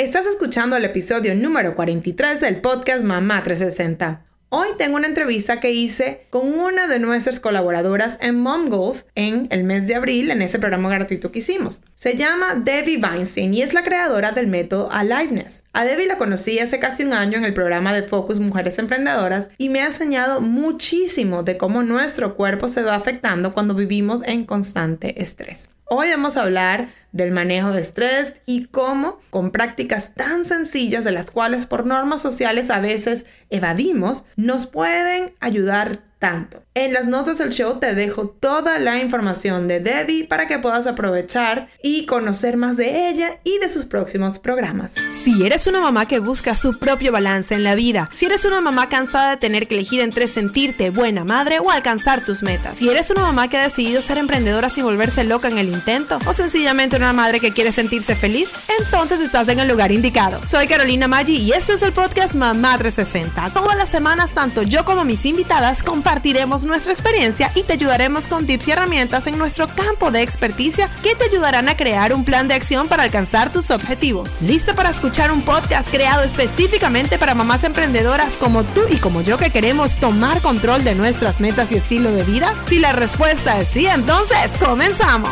Estás escuchando el episodio número 43 del podcast Mamá 360. Hoy tengo una entrevista que hice con una de nuestras colaboradoras en Mom en el mes de abril en ese programa gratuito que hicimos. Se llama Debbie Weinstein y es la creadora del método Aliveness. A Debbie la conocí hace casi un año en el programa de Focus Mujeres Emprendedoras y me ha enseñado muchísimo de cómo nuestro cuerpo se va afectando cuando vivimos en constante estrés. Hoy vamos a hablar del manejo de estrés y cómo, con prácticas tan sencillas de las cuales por normas sociales a veces evadimos, nos pueden ayudar tanto. En las notas del show te dejo toda la información de Debbie para que puedas aprovechar y conocer más de ella y de sus próximos programas. Si eres una mamá que busca su propio balance en la vida, si eres una mamá cansada de tener que elegir entre sentirte buena madre o alcanzar tus metas, si eres una mamá que ha decidido ser emprendedora sin volverse loca en el intento o sencillamente una madre que quiere sentirse feliz, entonces estás en el lugar indicado. Soy Carolina Maggi y este es el podcast Mamá 360. Todas las semanas, tanto yo como mis invitadas compartiremos nuestra experiencia y te ayudaremos con tips y herramientas en nuestro campo de experticia que te ayudarán a crear un plan de acción para alcanzar tus objetivos. ¿Lista para escuchar un podcast creado específicamente para mamás emprendedoras como tú y como yo que queremos tomar control de nuestras metas y estilo de vida? Si la respuesta es sí, entonces comenzamos.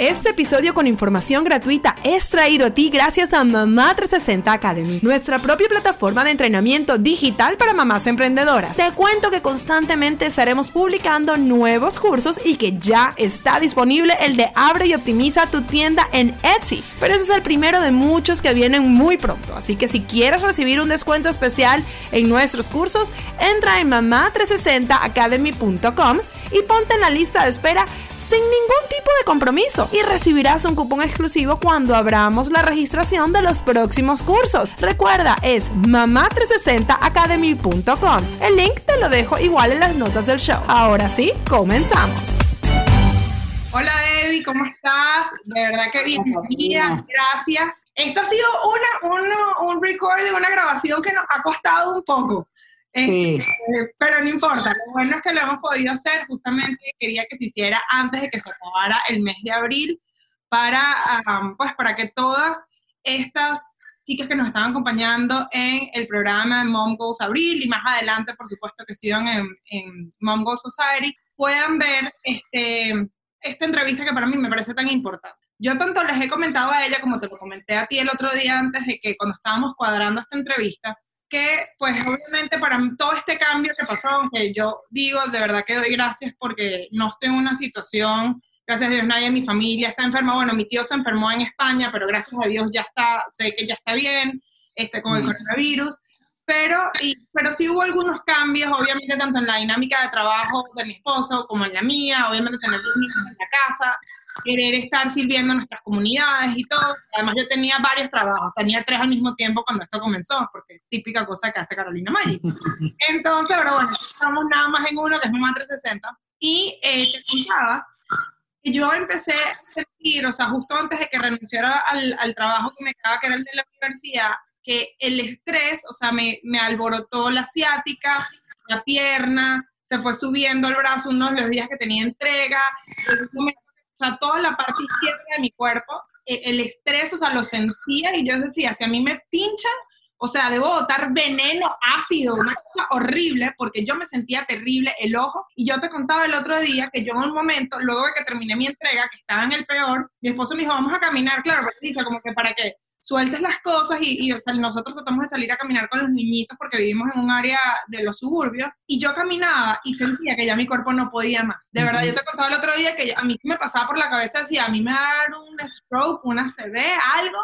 Este episodio con información gratuita es traído a ti gracias a Mamá 360 Academy, nuestra propia plataforma de entrenamiento digital para mamás emprendedoras. Te cuento que constantemente estaremos publicando nuevos cursos y que ya está disponible el de Abre y Optimiza tu tienda en Etsy. Pero ese es el primero de muchos que vienen muy pronto, así que si quieres recibir un descuento especial en nuestros cursos, entra en mamá360academy.com y ponte en la lista de espera sin ningún tipo de compromiso y recibirás un cupón exclusivo cuando abramos la registración de los próximos cursos. Recuerda, es mamá360academy.com. El link te lo dejo igual en las notas del show. Ahora sí, comenzamos. Hola Debbie, ¿cómo estás? De verdad que bienvenida, gracias. Esto ha sido una, un recording, una grabación que nos ha costado un poco. Este, pero no importa, lo bueno es que lo hemos podido hacer, justamente quería que se hiciera antes de que se acabara el mes de abril, para, pues, para que todas estas chicas que nos están acompañando en el programa Mom Goals Abril y más adelante, por supuesto, que sigan en, en Mom Goals Society, puedan ver este, esta entrevista que para mí me parece tan importante. Yo tanto les he comentado a ella como te lo comenté a ti el otro día antes de que cuando estábamos cuadrando esta entrevista, que pues obviamente para todo este cambio que pasó, aunque yo digo de verdad que doy gracias porque no estoy en una situación, gracias a Dios nadie en mi familia está enfermo, bueno, mi tío se enfermó en España, pero gracias a Dios ya está, sé que ya está bien, este, con el mm. coronavirus, pero, y, pero sí hubo algunos cambios, obviamente tanto en la dinámica de trabajo de mi esposo como en la mía, obviamente tener niños en la casa, querer estar sirviendo a nuestras comunidades y todo. Además, yo tenía varios trabajos, tenía tres al mismo tiempo cuando esto comenzó, porque es típica cosa que hace Carolina Maggi. Entonces, pero bueno, estamos nada más en uno, que es Mamá 360. Y eh, te contaba que yo empecé a sentir, o sea, justo antes de que renunciara al, al trabajo que me quedaba, que era el de la universidad, que el estrés, o sea, me, me alborotó la ciática, la pierna, se fue subiendo el brazo unos de los días que tenía entrega, o sea, toda la parte izquierda de mi cuerpo, e, el, estrés, o sea, lo sentía y yo decía, si a mí me pinchan, o sea, debo botar veneno ácido, una cosa horrible, porque yo me sentía terrible el ojo. Y yo te contaba el otro día que yo en un momento, luego de que terminé mi entrega, que estaba en el peor, mi esposo me dijo, vamos a caminar, claro, pero dice como que para qué sueltes las cosas y, nosotros tratamos de salir a caminar con los niñitos porque vivimos en un área de los suburbios y yo caminaba y sentía que ya mi cuerpo no podía más. De verdad, yo te contaba el otro día que a mí me pasaba por la cabeza, decía, a mí me va a dar un stroke, una CB, algo,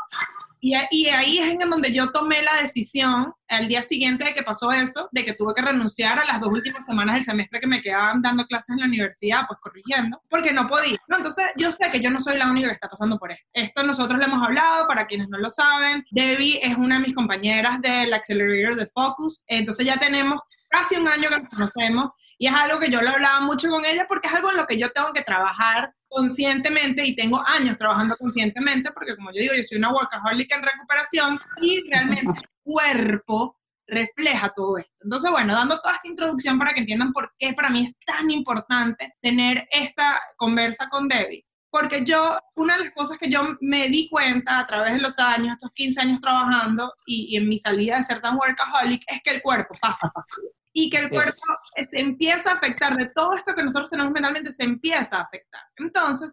y, ahí es en donde yo tomé la decisión, al día siguiente de que pasó eso, de que tuve que renunciar a las dos últimas semanas del semestre que me quedaban dando clases en la universidad, pues corrigiendo, porque no podía. No, entonces yo sé que yo no soy la única que está pasando por esto. Esto nosotros lo hemos hablado, para quienes no lo saben, Debbie es una de mis compañeras del Accelerator de Focus, entonces ya tenemos casi un año que nos conocemos y es algo que yo lo hablaba mucho con ella porque es algo en lo que yo tengo que trabajar conscientemente y tengo años trabajando conscientemente porque como yo digo, yo soy una workaholic en recuperación y realmente el cuerpo refleja todo esto. Entonces, bueno, dando toda esta introducción para que entiendan por qué para mí es tan importante tener esta conversa con Debbie. porque yo, una de las cosas que yo me di cuenta a través de los años, estos 15 años trabajando y, en mi salida de ser tan workaholic, es que el cuerpo pasa y que el cuerpo se empieza a afectar de todo esto que nosotros tenemos mentalmente, se empieza a afectar. Entonces,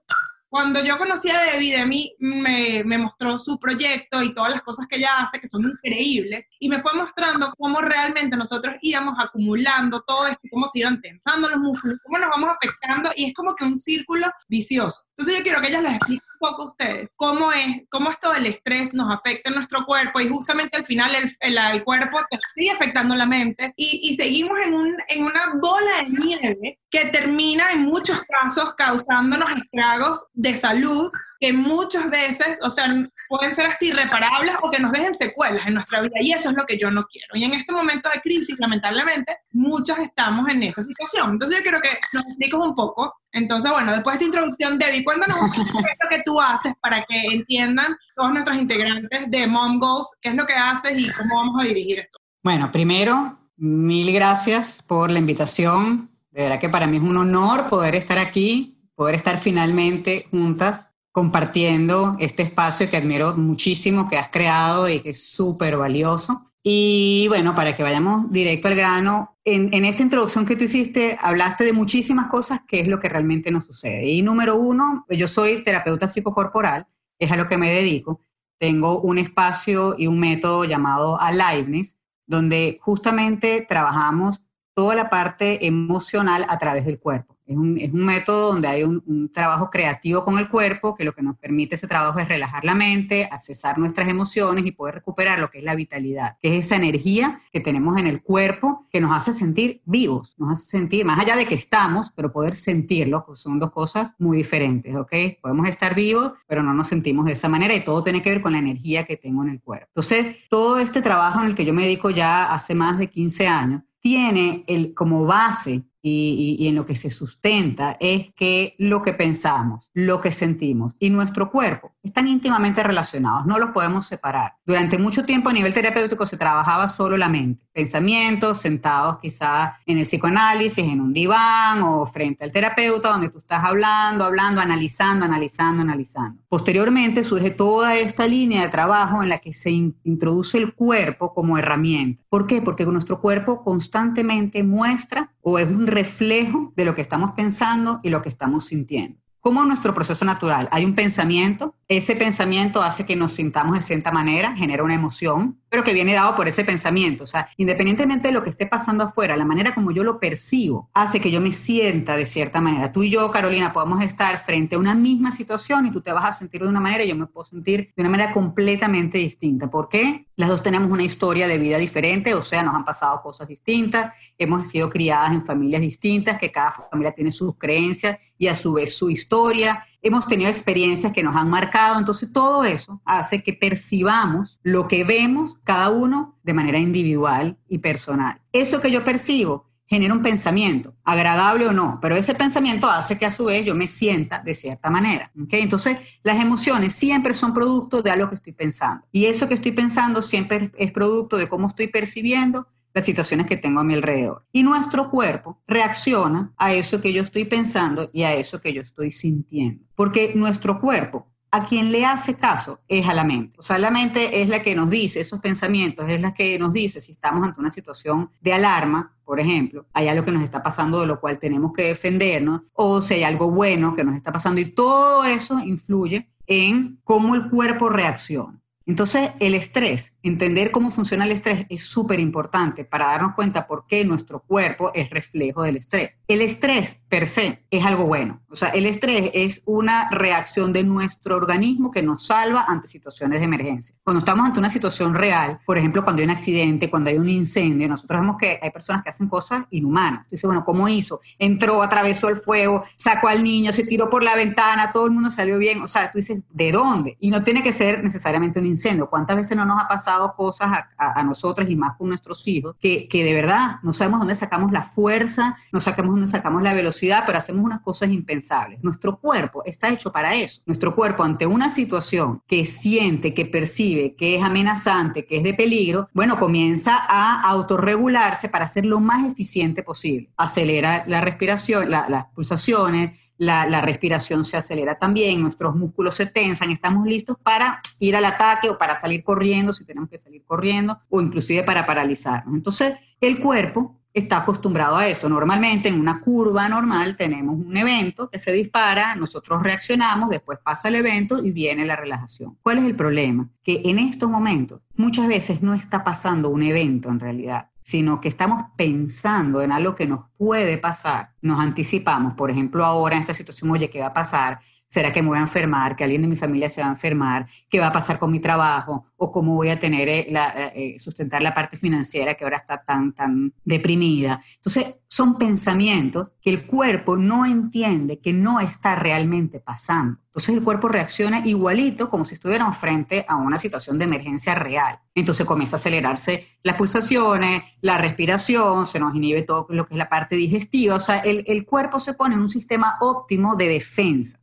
cuando yo conocí a Debbie, Debbie me, me mostró su proyecto y todas las cosas que ella hace, que son increíbles, y me fue mostrando cómo realmente nosotros íbamos acumulando todo esto, cómo se iban tensando los músculos, cómo nos vamos afectando, y es como que un círculo vicioso. Entonces yo quiero que ella les explique un poco a ustedes cómo es, cómo esto del estrés nos afecta en nuestro cuerpo, y justamente al final el, el, cuerpo sigue afectando la mente, y, y seguimos en, un, en una bola de nieve que termina en muchos casos causándonos estragos de salud que muchas veces, o sea, pueden ser hasta irreparables o que nos dejen secuelas en nuestra vida y eso es lo que yo no quiero. Y en este momento de crisis, lamentablemente, muchos estamos en esa situación. Entonces yo quiero que nos expliques un poco. Entonces, bueno, después de esta introducción, Debbie, cuéntanos un poco lo que tú haces para que entiendan todos nuestros integrantes de Mom Goals, qué es lo que haces y cómo vamos a dirigir esto. Bueno, primero, mil gracias por la invitación. De verdad que para mí es un honor poder estar aquí poder estar finalmente juntas compartiendo este espacio que admiro muchísimo, que has creado y que es súper valioso. Y bueno, para que vayamos directo al grano, en, esta introducción que tú hiciste, hablaste de muchísimas cosas, que es lo que realmente nos sucede. Y número uno, yo soy terapeuta psicocorporal, es a lo que me dedico. Tengo un espacio y un método llamado Aliveness, donde justamente trabajamos toda la parte emocional a través del cuerpo. Es un, es un método donde hay un, un, trabajo creativo con el cuerpo, que lo que nos permite ese trabajo es relajar la mente, accesar nuestras emociones y poder recuperar lo que es la vitalidad, que es esa energía que tenemos en el cuerpo que nos hace sentir vivos, nos hace sentir, más allá de que estamos, pero poder sentirlo, pues son dos cosas muy diferentes, ¿ok? Podemos estar vivos, pero no nos sentimos de esa manera y todo tiene que ver con la energía que tengo en el cuerpo. Entonces, todo este trabajo en el que yo me dedico ya hace más de 15 años, tiene el, como base y, en lo que se sustenta es que lo que pensamos, lo que sentimos y nuestro cuerpo están íntimamente relacionados, no los podemos separar. Durante mucho tiempo a nivel terapéutico se trabajaba solo la mente, pensamientos sentados quizá en el psicoanálisis, en un diván o frente al terapeuta donde tú estás hablando, hablando, analizando, analizando, analizando. Posteriormente surge toda esta línea de trabajo en la que se introduce el cuerpo como herramienta. ¿Por qué? Porque nuestro cuerpo constantemente muestra o es un reflejo de lo que estamos pensando y lo que estamos sintiendo. Como nuestro proceso natural, hay un pensamiento, ese pensamiento hace que nos sintamos de cierta manera, genera una emoción, pero que viene dado por ese pensamiento. O sea, independientemente de lo que esté pasando afuera, la manera como yo lo percibo hace que yo me sienta de cierta manera. Tú y yo, Carolina, podemos estar frente a una misma situación y tú te vas a sentir de una manera y yo me puedo sentir de una manera completamente distinta. ¿Por qué? Las dos tenemos una historia de vida diferente, o sea, nos han pasado cosas distintas, hemos sido criadas en familias distintas, que cada familia tiene sus creencias y a su vez su historia hemos tenido experiencias que nos han marcado, entonces todo eso hace que percibamos lo que vemos cada uno de manera individual y personal. Eso que yo percibo genera un pensamiento, agradable o no, pero ese pensamiento hace que a su vez yo me sienta de cierta manera. ¿okay? Entonces, las emociones siempre son producto de algo que estoy pensando. Y eso que estoy pensando siempre es producto de cómo estoy percibiendo las situaciones que tengo a mi alrededor. Y nuestro cuerpo reacciona a eso que yo estoy pensando y a eso que yo estoy sintiendo. Porque nuestro cuerpo, a quien le hace caso es a la mente. O sea, la mente es la que nos dice esos pensamientos, es la que nos dice si estamos ante una situación de alarma, por ejemplo, hay algo que nos está pasando de lo cual tenemos que defendernos, o si hay algo bueno que nos está pasando, y todo eso influye en cómo el cuerpo reacciona. Entonces, el estrés, entender cómo funciona el estrés es súper importante para darnos cuenta por qué nuestro cuerpo es reflejo del estrés. El estrés per se es algo bueno. O sea, el estrés es una reacción de nuestro organismo que nos salva ante situaciones de emergencia. Cuando estamos ante una situación real, por ejemplo, cuando hay un accidente, cuando hay un incendio, nosotros vemos que hay personas que hacen cosas inhumanas. Dice, bueno, ¿cómo hizo? Entró, atravesó el fuego, sacó al niño, se tiró por la ventana, todo el mundo salió bien. O sea, tú dices, ¿de dónde? Y no tiene que ser necesariamente un incendio ¿Cuántas veces no nos ha pasado cosas a, nosotros y más con nuestros hijos que, que, de verdad no sabemos dónde sacamos la fuerza, no sabemos dónde sacamos la velocidad, pero hacemos unas cosas impensables? Nuestro cuerpo está hecho para eso. Nuestro cuerpo ante una situación que siente, que percibe, que es amenazante, que es de peligro, bueno, comienza a autorregularse para ser lo más eficiente posible. Acelera la respiración, las pulsaciones, la, respiración se acelera también, nuestros músculos se tensan, estamos listos para ir al ataque o para salir corriendo, si tenemos que salir corriendo, o inclusive para paralizarnos. Entonces, el cuerpo está acostumbrado a eso. Normalmente en una curva normal tenemos un evento que se dispara, nosotros reaccionamos, después pasa el evento y viene la relajación. ¿Cuál es el problema? Que en estos momentos muchas veces no está pasando un evento en realidad, sino que estamos pensando en algo que nos puede pasar. Nos anticipamos, por ejemplo, ahora en esta situación, oye, ¿qué va a pasar? ¿Será que me voy a enfermar? ¿Que alguien de mi familia se va a enfermar? ¿Qué va a pasar con mi trabajo? ¿O cómo voy a tener eh, la, eh, eh, sustentar la parte financiera que ahora está tan, tan deprimida? Entonces, son pensamientos que el cuerpo no entiende que no está realmente pasando. Entonces, el cuerpo reacciona igualito como si estuviéramos frente a una situación de emergencia real. Entonces, comienza a acelerarse las pulsaciones, la respiración, se nos inhibe todo lo que es la parte digestiva. O sea, el, el cuerpo se pone en un sistema óptimo de defensa.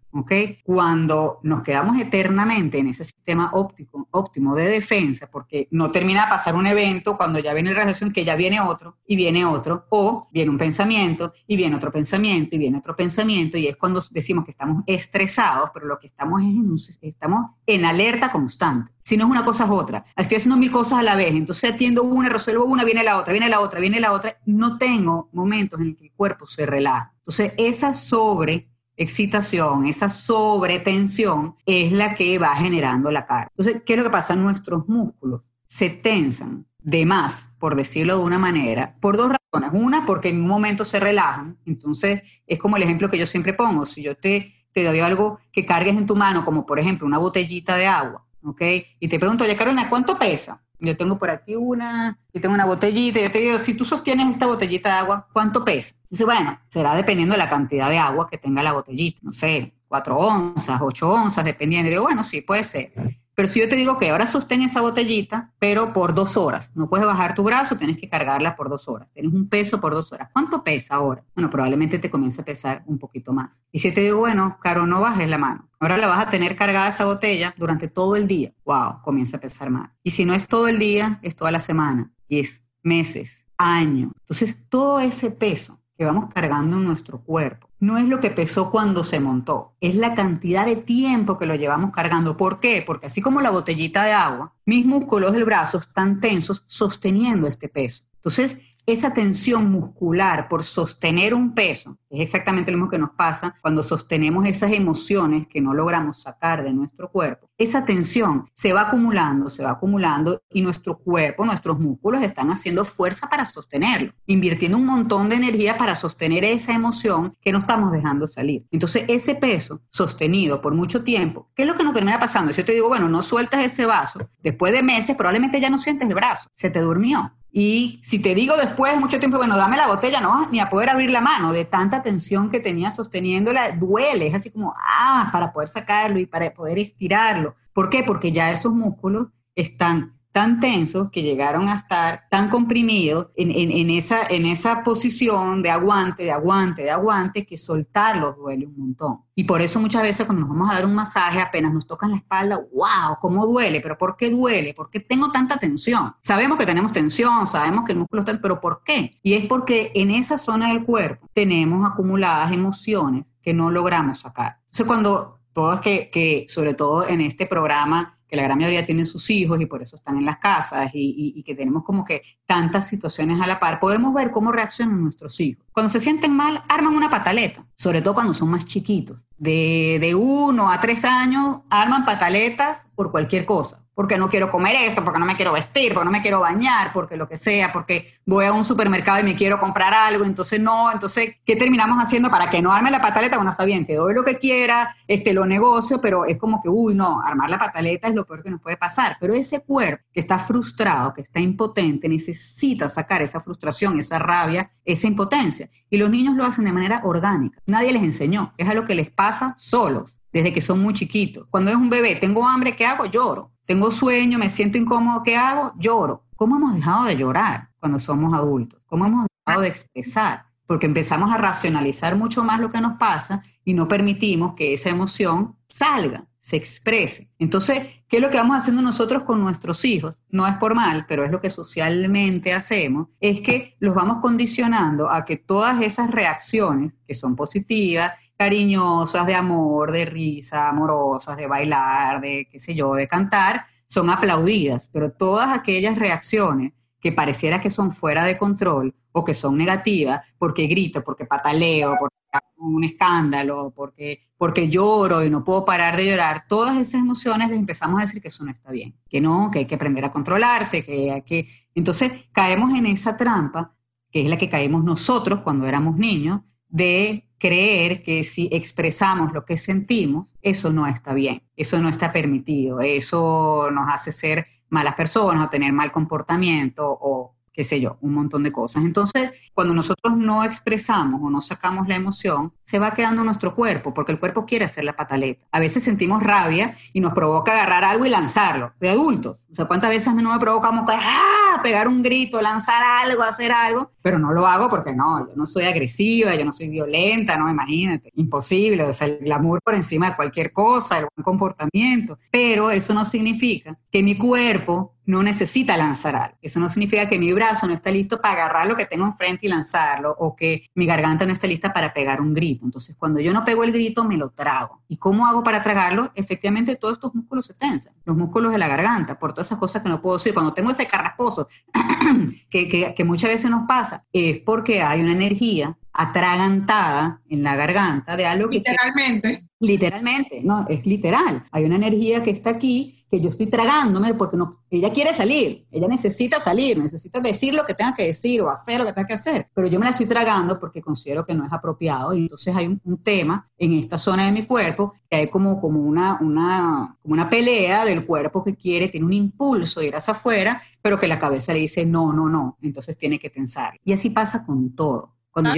Cuando nos quedamos eternamente en ese sistema óptico, óptimo de defensa, porque no termina de pasar un evento cuando ya viene la relación, que ya viene otro, y viene otro, o viene un pensamiento, y viene otro pensamiento, y viene otro pensamiento, y es cuando decimos que estamos estresados, pero lo que estamos es en, estamos en alerta constante. Si no es una cosa es otra. Estoy haciendo mil cosas a la vez, entonces atiendo una, resuelvo una, viene la otra, viene la otra, viene la otra. No tengo momentos en el que el cuerpo se relaja. Entonces, esa sobre excitación, esa sobretensión, es la que va generando la cara. Entonces, ¿qué es lo que pasa? Nuestros músculos se tensan de más, por decirlo de una manera, por dos razones. Una, porque en un momento se relajan. Entonces, es como el ejemplo que yo siempre pongo. Si yo te, te doy algo que cargues en tu mano, como por ejemplo una botellita de agua, ¿ok? Y te pregunto, oye, Carolina, ¿cuánto pesa? Yo tengo por aquí una, yo tengo una botellita, yo te digo, si tú sostienes esta botellita de agua, ¿cuánto pesa? Dice, bueno, será dependiendo de la cantidad de agua que tenga la botellita, no sé, cuatro onzas, ocho onzas, dependiendo. Y digo, bueno, sí, puede ser. Pero si yo te digo que ahora sostén esa botellita, pero por dos horas, no puedes bajar tu brazo, tienes que cargarla por dos horas. Tienes un peso por dos horas. ¿Cuánto pesa ahora? Bueno, probablemente te comience a pesar un poquito más. Y si te digo, bueno, Caro, no bajes la mano. Ahora la vas a tener cargada esa botella durante todo el día. Wow, comienza a pesar más. Y si no es todo el día, es toda la semana. Y es meses, años. Entonces, todo ese peso que vamos cargando en nuestro cuerpo no es lo que pesó cuando se montó, es la cantidad de tiempo que lo llevamos cargando. ¿Por qué? Porque así como la botellita de agua, mis músculos del brazo están tensos sosteniendo este peso. Entonces, esa tensión muscular por sostener un peso es exactamente lo mismo que nos pasa cuando sostenemos esas emociones que no logramos sacar de nuestro cuerpo. Esa tensión se va acumulando, se va acumulando y nuestro cuerpo, nuestros músculos están haciendo fuerza para sostenerlo, invirtiendo un montón de energía para sostener esa emoción que no estamos dejando salir. Entonces, ese peso sostenido por mucho tiempo, ¿qué es lo que nos termina pasando? Si yo te digo, bueno, no sueltas ese vaso, después de meses probablemente ya no sientes el brazo, se te durmió. Y si te digo después de mucho tiempo, bueno, dame la botella, no vas ni a poder abrir la mano de tanta tensión que tenía sosteniéndola, duele, es así como, ah, para poder sacarlo y para poder estirarlo. ¿Por qué? Porque ya esos músculos están tan tensos que llegaron a estar tan comprimidos en, esa, en esa posición de aguante, de aguante, de aguante, que soltarlos duele un montón. Y por eso muchas veces cuando nos vamos a dar un masaje, apenas nos tocan la espalda, wow, cómo duele, pero ¿por qué duele? ¿Por qué tengo tanta tensión? Sabemos que tenemos tensión, sabemos que el músculo está, pero ¿por qué? Y es porque en esa zona del cuerpo tenemos acumuladas emociones que no logramos sacar. Entonces cuando todos que, que sobre todo en este programa que la gran mayoría tienen sus hijos y por eso están en las casas y, que tenemos como que tantas situaciones a la par, podemos ver cómo reaccionan nuestros hijos. Cuando se sienten mal, arman una pataleta, sobre todo cuando son más chiquitos. De, de uno a tres años, arman pataletas por cualquier cosa porque no quiero comer esto, porque no me quiero vestir, porque no me quiero bañar, porque lo que sea, porque voy a un supermercado y me quiero comprar algo, entonces no, entonces, ¿qué terminamos haciendo para que no arme la pataleta? Bueno, está bien, te doy lo que quiera, este, lo negocio, pero es como que, uy, no, armar la pataleta es lo peor que nos puede pasar, pero ese cuerpo que está frustrado, que está impotente, necesita sacar esa frustración, esa rabia, esa impotencia, y los niños lo hacen de manera orgánica, nadie les enseñó, es a lo que les pasa solos desde que son muy chiquitos. Cuando es un bebé, tengo hambre, ¿qué hago? Lloro tengo sueño, me siento incómodo, ¿qué hago? Lloro. ¿Cómo hemos dejado de llorar cuando somos adultos? ¿Cómo hemos dejado de expresar? Porque empezamos a racionalizar mucho más lo que nos pasa y no permitimos que esa emoción salga, se exprese. Entonces, ¿qué es lo que vamos haciendo nosotros con nuestros hijos? No es por mal, pero es lo que socialmente hacemos, es que los vamos condicionando a que todas esas reacciones que son positivas cariñosas, de amor, de risa, amorosas, de bailar, de qué sé yo, de cantar, son aplaudidas, pero todas aquellas reacciones que pareciera que son fuera de control o que son negativas, porque grito, porque pataleo, porque hago un escándalo, porque, porque lloro y no puedo parar de llorar, todas esas emociones les empezamos a decir que eso no está bien, que no, que hay que aprender a controlarse, que hay que... Entonces caemos en esa trampa, que es la que caímos nosotros cuando éramos niños, de creer que si expresamos lo que sentimos, eso no está bien, eso no está permitido, eso nos hace ser malas personas o tener mal comportamiento o qué sé yo, un montón de cosas. Entonces, cuando nosotros no expresamos o no sacamos la emoción, se va quedando nuestro cuerpo, porque el cuerpo quiere hacer la pataleta. A veces sentimos rabia y nos provoca agarrar algo y lanzarlo, de adultos. O sea, ¿cuántas veces no me provocamos ¡ah! pegar un grito, lanzar algo, hacer algo? Pero no lo hago porque no, yo no soy agresiva, yo no soy violenta, no, imagínate, imposible. O sea, el glamour por encima de cualquier cosa, el buen comportamiento. Pero eso no significa que mi cuerpo no necesita lanzar algo. Eso no significa que mi brazo no está listo para agarrar lo que tengo enfrente y lanzarlo, o que mi garganta no está lista para pegar un grito. Entonces, cuando yo no pego el grito, me lo trago. ¿Y cómo hago para tragarlo? Efectivamente, todos estos músculos se tensan. Los músculos de la garganta, por todas esas cosas que no puedo decir. Cuando tengo ese carrasposo, que, que, que muchas veces nos pasa, es porque hay una energía atragantada en la garganta de algo que... Literalmente. literalmente, no, es literal. Hay una energía que está aquí que yo estoy tragándome porque no, ella quiere salir, ella necesita salir, necesita decir lo que tenga que decir o hacer lo que tenga que hacer, pero yo me la estoy tragando porque considero que no es apropiado y entonces hay un, tema en esta zona de mi cuerpo que hay como, como, una, una, como una pelea del cuerpo que quiere, tiene un impulso de ir hacia afuera, pero que la cabeza le dice no, no, no, entonces tiene que tensar. Y así pasa con todo. Cuando ah,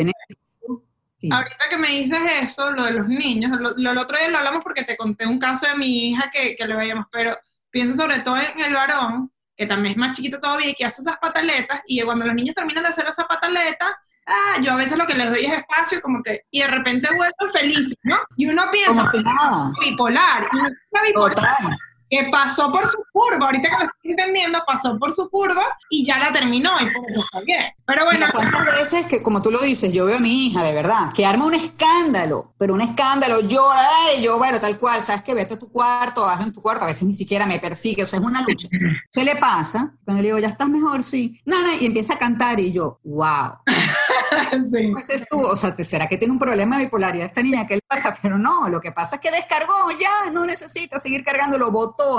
Ahorita que me dices eso, lo de los niños, lo, lo, otro día lo hablamos porque te conté un caso de mi hija que, que le veíamos, pero pienso sobre todo en el varón, que también es más chiquito todavía y que hace esas pataletas, y cuando los niños terminan de hacer esa pataleta, ah, yo a veces lo que les doy es espacio, como que, y de repente vuelvo feliz, ¿no? Y uno piensa, bipolar, y no bipolar que pasó por su curva, ahorita que lo estoy entendiendo, pasó por su curva y ya la terminó y por eso está bien. Pero bueno. ¿Cuántas veces que, como tú lo dices, yo veo a mi hija, de verdad, que arma un escándalo, pero un escándalo, llora, y yo, bueno, tal cual, sabes que vete a tu cuarto, baja en tu cuarto, a veces ni siquiera me persigue, o sea, es una lucha. Se le pasa, cuando le digo, ya estás mejor, sí, nada, y empieza a cantar y yo, wow. sí. Pues es tú, o sea, ¿será que tiene un problema de bipolaridad esta niña? ¿Qué le pasa? Pero no, lo que pasa es que descargó, ya, no necesita seguir cargando, lo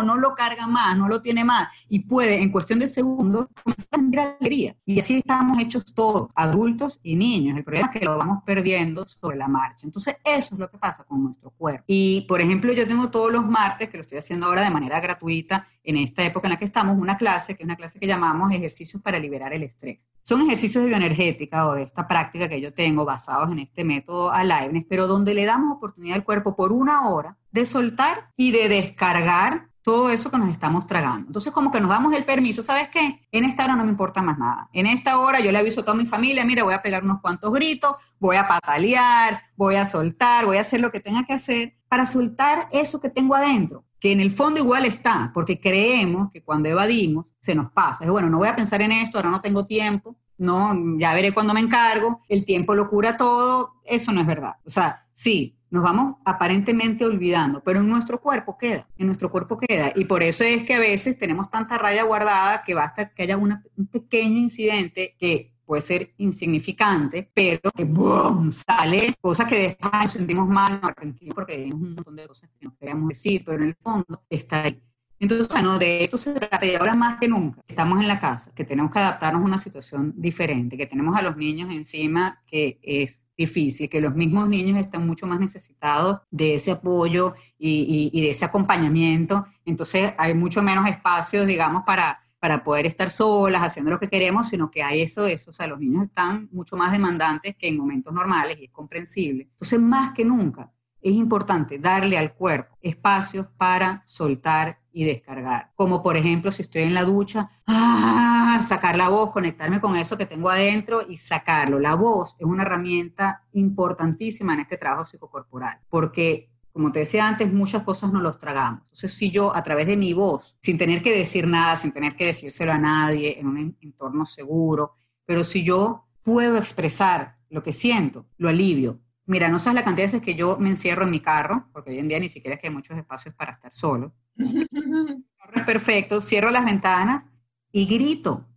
no lo carga más, no lo tiene más, y puede en cuestión de segundos sentir alegría. Y así estamos hechos todos, adultos y niños. El problema es que lo vamos perdiendo sobre la marcha. Entonces, eso es lo que pasa con nuestro cuerpo. Y, por ejemplo, yo tengo todos los martes, que lo estoy haciendo ahora de manera gratuita, en esta época en la que estamos, una clase, que es una clase que llamamos ejercicios para liberar el estrés. Son ejercicios de bioenergética o de esta práctica que yo tengo basados en este método Aliveness, pero donde le damos oportunidad al cuerpo por una hora de soltar y de descargar todo eso que nos estamos tragando. Entonces, como que nos damos el permiso, ¿sabes qué? En esta hora no me importa más nada. En esta hora yo le aviso a toda mi familia, mira, voy a pegar unos cuantos gritos, voy a patalear, voy a soltar, voy a hacer lo que tenga que hacer para soltar eso que tengo adentro, que en el fondo igual está, porque creemos que cuando evadimos se nos pasa. Es bueno, no voy a pensar en esto, ahora no tengo tiempo, no, ya veré cuando me encargo, el tiempo lo cura todo, eso no es verdad. O sea, sí, nos vamos aparentemente olvidando, pero en nuestro cuerpo queda, en nuestro cuerpo queda. Y por eso es que a veces tenemos tanta raya guardada que basta que haya un pequeño incidente que puede ser insignificante, pero que ¡boom! sale, cosas que después sentimos mal, nos arrepentimos porque hay un montón de cosas que nos queríamos decir, pero en el fondo está ahí. Entonces, bueno, de esto se trata y ahora más que nunca estamos en la casa, que tenemos que adaptarnos a una situación diferente, que tenemos a los niños encima que es difícil, que los mismos niños están mucho más necesitados de ese apoyo y, y, de ese acompañamiento. Entonces, hay mucho menos espacios, digamos, para, para poder estar solas haciendo lo que queremos, sino que hay eso, eso, o sea, los niños están mucho más demandantes que en momentos normales y es comprensible. Entonces, más que nunca, es importante darle al cuerpo espacios para soltar y descargar. Como por ejemplo, si estoy en la ducha, ¡ah! sacar la voz, conectarme con eso que tengo adentro y sacarlo. La voz es una herramienta importantísima en este trabajo psicocorporal, porque como te decía antes, muchas cosas no los tragamos. Entonces, si yo a través de mi voz, sin tener que decir nada, sin tener que decírselo a nadie, en un entorno seguro, pero si yo puedo expresar lo que siento, lo alivio, Mira, no sabes la cantidad de veces que yo me encierro en mi carro, porque hoy en día ni siquiera es que hay muchos espacios para estar solo. es perfecto, cierro las ventanas y grito,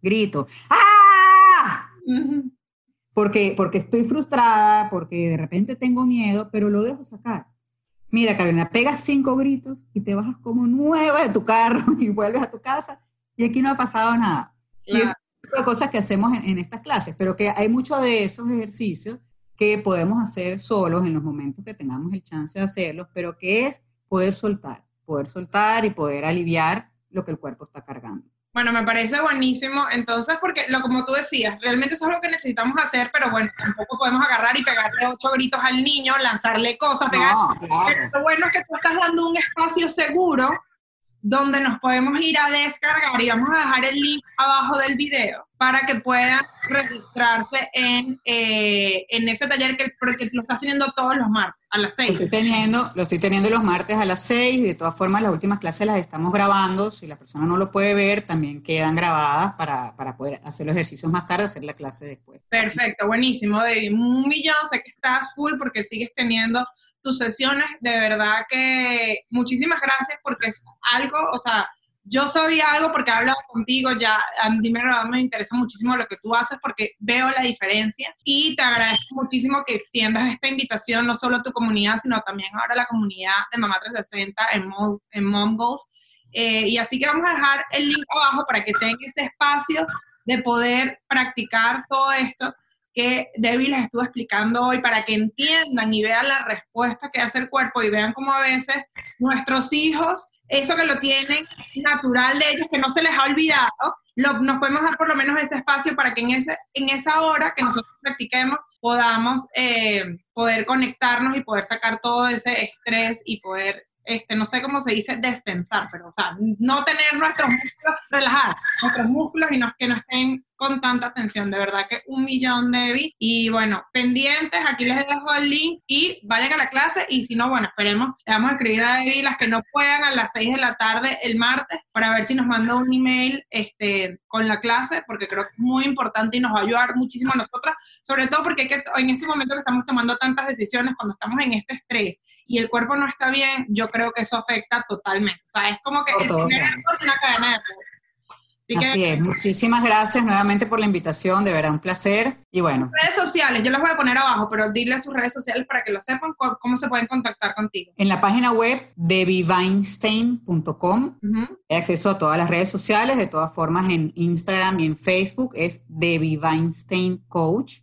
grito, ¡ah! Porque, porque estoy frustrada, porque de repente tengo miedo, pero lo dejo sacar. Mira, Carolina, pegas cinco gritos y te bajas como nueva de tu carro y vuelves a tu casa y aquí no ha pasado nada. Y es una cosas que hacemos en, en estas clases, pero que hay muchos de esos ejercicios que podemos hacer solos en los momentos que tengamos el chance de hacerlos, pero que es poder soltar, poder soltar y poder aliviar lo que el cuerpo está cargando. Bueno, me parece buenísimo. Entonces, porque lo como tú decías, realmente eso es lo que necesitamos hacer, pero bueno, tampoco podemos agarrar y pegarle ocho gritos al niño, lanzarle cosas, pegar. lo bueno es que tú estás dando un espacio seguro donde nos podemos ir a descargar y vamos a dejar el link abajo del video para que puedan registrarse en, eh, en ese taller que, lo estás teniendo todos los martes a las 6. Lo estoy, teniendo, lo estoy teniendo los martes a las 6, de todas formas las últimas clases las estamos grabando, si la persona no lo puede ver, también quedan grabadas para, para poder hacer los ejercicios más tarde, hacer la clase después. Perfecto, buenísimo, David. Un millón, sé que estás full porque sigues teniendo tus sesiones, de verdad que muchísimas gracias porque es algo, o sea, yo soy algo porque he hablado contigo, ya a mí me interesa muchísimo lo que tú haces porque veo la diferencia y te agradezco muchísimo que extiendas esta invitación no solo a tu comunidad, sino también ahora a la comunidad de Mamá 360 en, Mom, en Mom Goals. Eh, y así que vamos a dejar el link abajo para que sea en ese espacio de poder practicar todo esto que Debbie les estuvo explicando hoy para que entiendan y vean la respuesta que hace el cuerpo y vean cómo a veces nuestros hijos, eso que lo tienen natural de ellos, que no se les ha olvidado, lo, nos podemos dar por lo menos ese espacio para que en, ese, en esa hora que nosotros practiquemos podamos eh, poder conectarnos y poder sacar todo ese estrés y poder este, no sé cómo se dice, destensar, pero, o sea, no tener nuestros músculos, relajar nuestros músculos y no, que no estén con tanta atención. De verdad que un millón de vi. Y bueno, pendientes, aquí les dejo el link y vayan a la clase. Y si no, bueno, esperemos, le vamos a escribir a Debbie las que no puedan a las 6 de la tarde el martes para ver si nos manda un email este, con la clase, porque creo que es muy importante y nos va a ayudar muchísimo a nosotras, sobre todo porque que, en este momento que estamos tomando tantas decisiones, cuando estamos en este estrés y el cuerpo no está bien, yo creo que eso afecta totalmente. O sea, es como que el primer error de una cadena de Así es, muchísimas gracias nuevamente por la invitación, de verdad un placer. Y bueno. Redes sociales, yo las voy a poner abajo, pero dile tus redes sociales para que lo sepan, cómo se pueden contactar contigo. En la página web de viveinstein.com hay acceso a todas las redes sociales, de todas formas en Instagram y en Facebook es Weinstein Coach.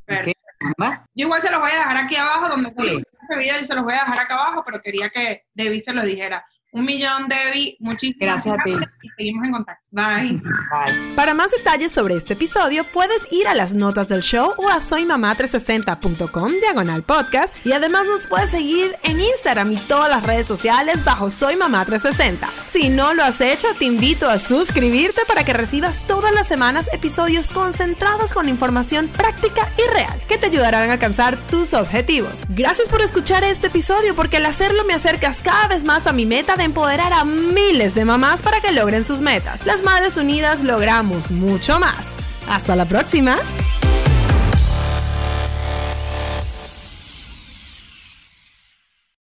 Yo igual se los voy a dejar aquí abajo, donde sí. este video, y se los voy a dejar acá abajo, pero quería que Debbie se lo dijera. Un millón, Debbie. Muchísimas gracias. Gracias a ti. Y seguimos en contacto. Bye. Bye. Para más detalles sobre este episodio, puedes ir a las notas del show o a soymamá360.com diagonal podcast. Y además nos puedes seguir en Instagram y todas las redes sociales bajo Soy Mamá 360. Si no lo has hecho, te invito a suscribirte para que recibas todas las semanas episodios concentrados con información práctica y real que te ayudarán a alcanzar tus objetivos. Gracias por escuchar este episodio porque al hacerlo me acercas cada vez más a mi meta de empoderar a miles de mamás para que logren sus metas. Las Madres Unidas logramos mucho más. Hasta la próxima.